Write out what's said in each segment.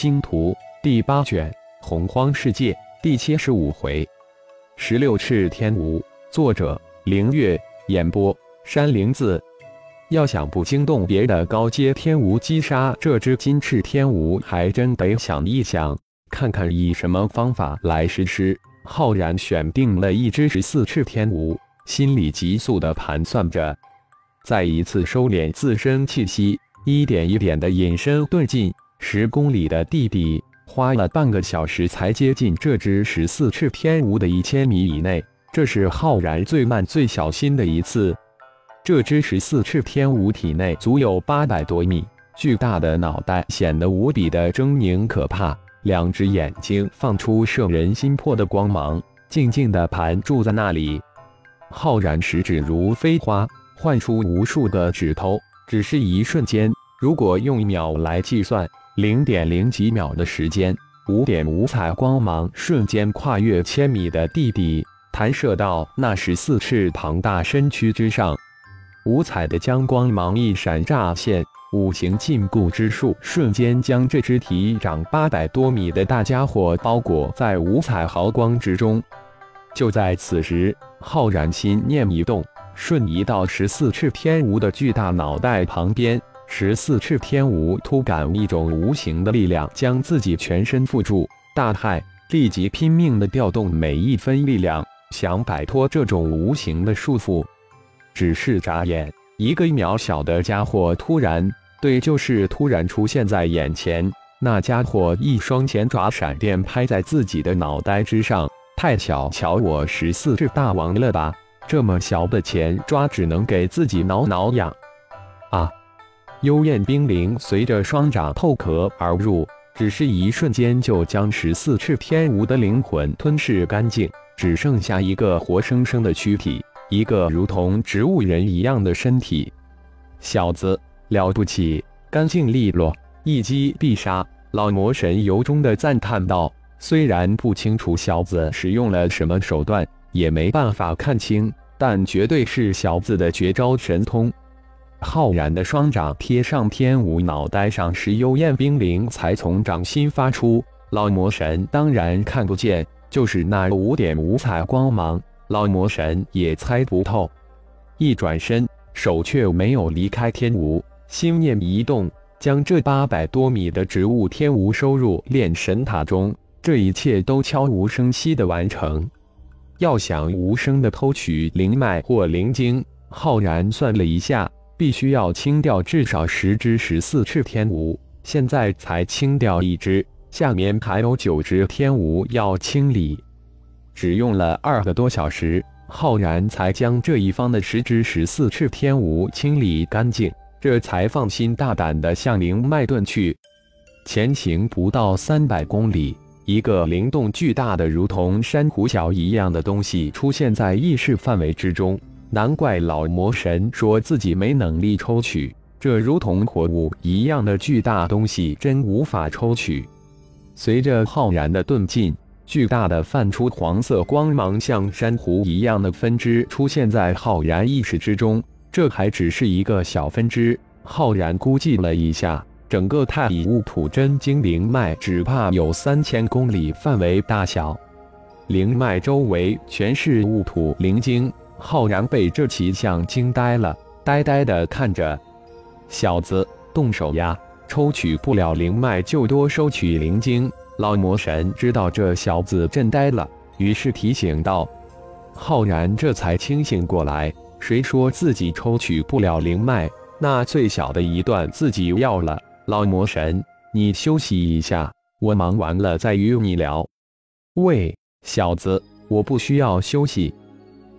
星图第八卷洪荒世界第七十五回，十六翅天蜈。作者：凌月。演播：山灵子。要想不惊动别的高阶天蜈击杀这只金翅天蜈，还真得想一想，看看以什么方法来实施。浩然选定了一只十四翅天蜈，心里急速的盘算着，再一次收敛自身气息，一点一点的隐身遁进。十公里的地底，花了半个小时才接近这只十四翅天蜈的一千米以内。这是浩然最慢、最小心的一次。这只十四翅天蜈体内足有八百多米，巨大的脑袋显得无比的狰狞可怕，两只眼睛放出摄人心魄的光芒，静静地盘住在那里。浩然食指如飞花，唤出无数个指头，只是一瞬间。如果用秒来计算，零点零几秒的时间，五点五彩光芒瞬间跨越千米的地底，弹射到那十四翅庞大身躯之上。五彩的将光芒一闪乍现，五行禁锢之术瞬间将这只体长八百多米的大家伙包裹在五彩毫光之中。就在此时，浩然心念一动，瞬移到十四翅天蜈的巨大脑袋旁边。十四翅天蜈突感一种无形的力量将自己全身缚住，大骇，立即拼命的调动每一分力量，想摆脱这种无形的束缚。只是眨眼，一个渺小的家伙突然，对，就是突然出现在眼前。那家伙一双前爪闪电拍在自己的脑袋之上，太小瞧我十四翅大王了吧？这么小的前抓只能给自己挠挠痒啊！幽焰冰灵随着双掌透壳而入，只是一瞬间就将十四翅天蜈的灵魂吞噬干净，只剩下一个活生生的躯体，一个如同植物人一样的身体。小子了不起，干净利落，一击必杀！老魔神由衷的赞叹道。虽然不清楚小子使用了什么手段，也没办法看清，但绝对是小子的绝招神通。浩然的双掌贴上天武脑袋上时，幽焰冰灵才从掌心发出。老魔神当然看不见，就是那五点五彩光芒，老魔神也猜不透。一转身，手却没有离开天武，心念一动，将这八百多米的植物天蜈收入炼神塔中。这一切都悄无声息的完成。要想无声的偷取灵脉或灵晶，浩然算了一下。必须要清掉至少十只十四翅天蜈，现在才清掉一只，下面还有九只天蜈要清理。只用了二个多小时，浩然才将这一方的十只十四翅天蜈清理干净，这才放心大胆地向灵脉遁去。前行不到三百公里，一个灵动巨大的如同珊瑚礁一样的东西出现在意识范围之中。难怪老魔神说自己没能力抽取这如同活物一样的巨大东西，真无法抽取。随着浩然的遁进，巨大的泛出黄色光芒，像珊瑚一样的分支出现在浩然意识之中。这还只是一个小分支，浩然估计了一下，整个太乙戊土真经灵脉只怕有三千公里范围大小，灵脉周围全是戊土灵晶。浩然被这奇象惊呆了，呆呆的看着小子，动手呀！抽取不了灵脉就多收取灵晶。老魔神知道这小子震呆了，于是提醒道：“浩然这才清醒过来，谁说自己抽取不了灵脉？那最小的一段自己要了。老魔神，你休息一下，我忙完了再与你聊。”喂，小子，我不需要休息。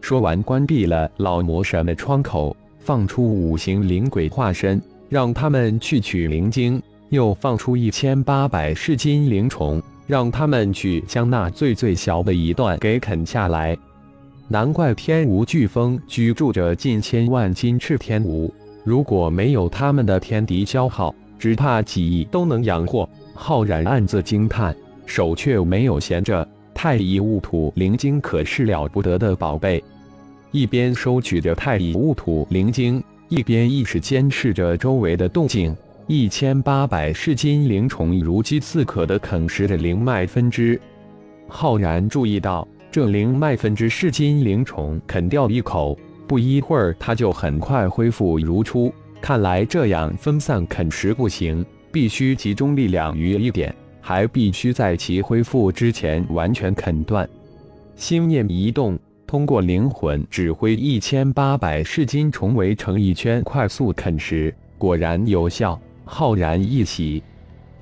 说完，关闭了老魔神的窗口，放出五行灵鬼化身，让他们去取灵晶；又放出一千八百噬金灵虫，让他们去将那最最小的一段给啃下来。难怪天无飓风居住着近千万金翅天蜈，如果没有他们的天敌消耗，只怕几亿都能养活。浩然暗自惊叹，手却没有闲着。太乙戊土灵晶可是了不得的宝贝，一边收取着太乙戊土灵晶，一边意识监视着周围的动静。一千八百噬金灵虫如饥似渴地啃食着灵脉分支。浩然注意到，这灵脉分支噬金灵虫啃掉一口，不一会儿，它就很快恢复如初。看来这样分散啃食不行，必须集中力量于一点，还必须在其恢复之前完全啃断。心念一动，通过灵魂指挥一千八百噬金虫围成一圈，快速啃食，果然有效。浩然一喜，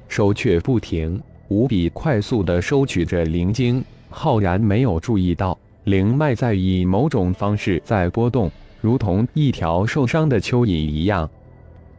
手却不停，无比快速地收取着灵晶。浩然没有注意到，灵脉在以某种方式在波动，如同一条受伤的蚯蚓一样。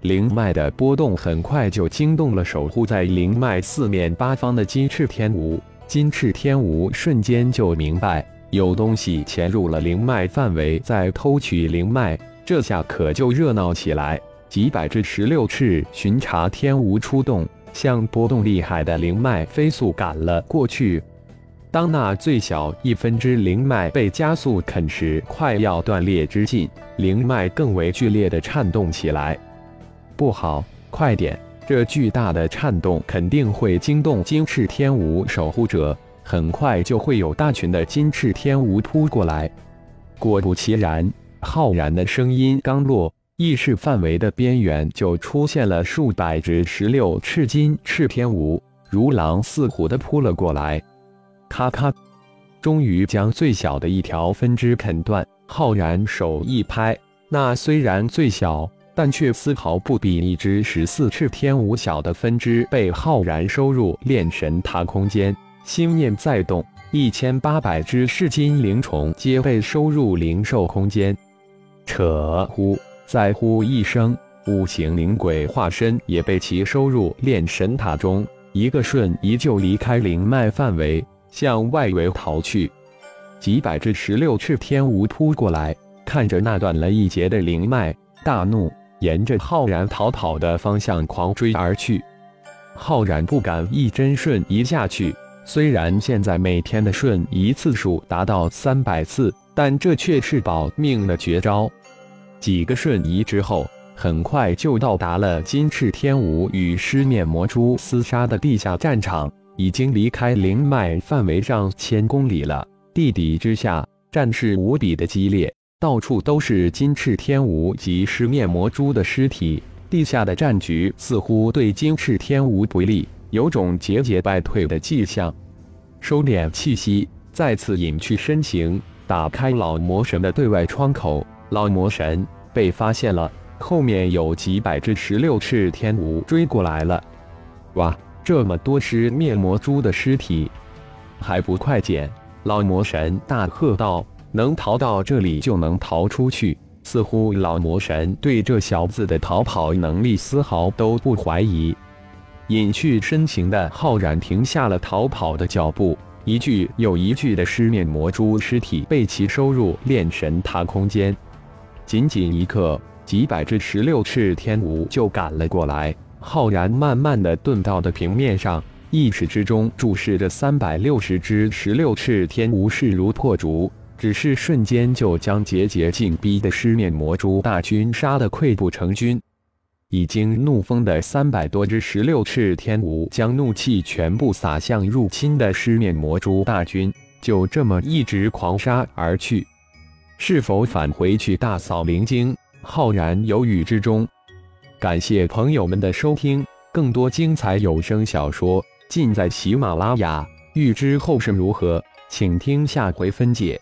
灵脉的波动很快就惊动了守护在灵脉四面八方的金翅天蜈。金翅天蜈瞬间就明白，有东西潜入了灵脉范围，在偷取灵脉。这下可就热闹起来。几百只十六翅巡查天蜈出动，向波动厉害的灵脉飞速赶了过去。当那最小一分支灵脉被加速啃食，快要断裂之际，灵脉更为剧烈的颤动起来。不好，快点！这巨大的颤动肯定会惊动金翅天蜈守护者，很快就会有大群的金翅天蜈扑过来。果不其然，浩然的声音刚落。意识范围的边缘就出现了数百只十六赤金赤天蜈，如狼似虎的扑了过来。咔咔，终于将最小的一条分支啃断。浩然手一拍，那虽然最小，但却丝毫不比一只十四赤天蜈小的分支被浩然收入炼神塔空间。心念再动，一千八百只噬金灵虫皆被收入灵兽空间。扯呼。再呼一声，五行灵鬼化身也被其收入炼神塔中，一个瞬移就离开灵脉范围，向外围逃去。几百只十六翅天蜈扑过来，看着那断了一截的灵脉，大怒，沿着浩然逃跑的方向狂追而去。浩然不敢一针瞬移下去，虽然现在每天的瞬移次数达到三百次，但这却是保命的绝招。几个瞬移之后，很快就到达了金翅天舞与狮面魔蛛厮杀的地下战场，已经离开灵脉范围上千公里了。地底之下，战事无比的激烈，到处都是金翅天蜈及狮面魔蛛的尸体。地下的战局似乎对金翅天蜈不利，有种节节败退的迹象。收敛气息，再次隐去身形，打开老魔神的对外窗口。老魔神被发现了，后面有几百只十六翅天蜈追过来了。哇，这么多只灭魔蛛的尸体，还不快捡！老魔神大喝道：“能逃到这里就能逃出去。”似乎老魔神对这小子的逃跑能力丝毫都不怀疑。隐去身形的浩然停下了逃跑的脚步，一具又一具的尸面魔蛛尸体被其收入炼神塔空间。仅仅一刻，几百只十六翅天蜈就赶了过来。浩然慢慢的遁到的平面上，意识之中注视着三百六十只十六翅天蜈，势如破竹，只是瞬间就将节节进逼的狮面魔蛛大军杀得溃不成军。已经怒疯的三百多只十六翅天蜈，将怒气全部撒向入侵的狮面魔蛛大军，就这么一直狂杀而去。是否返回去大扫灵晶？浩然犹豫之中。感谢朋友们的收听，更多精彩有声小说尽在喜马拉雅。欲知后事如何，请听下回分解。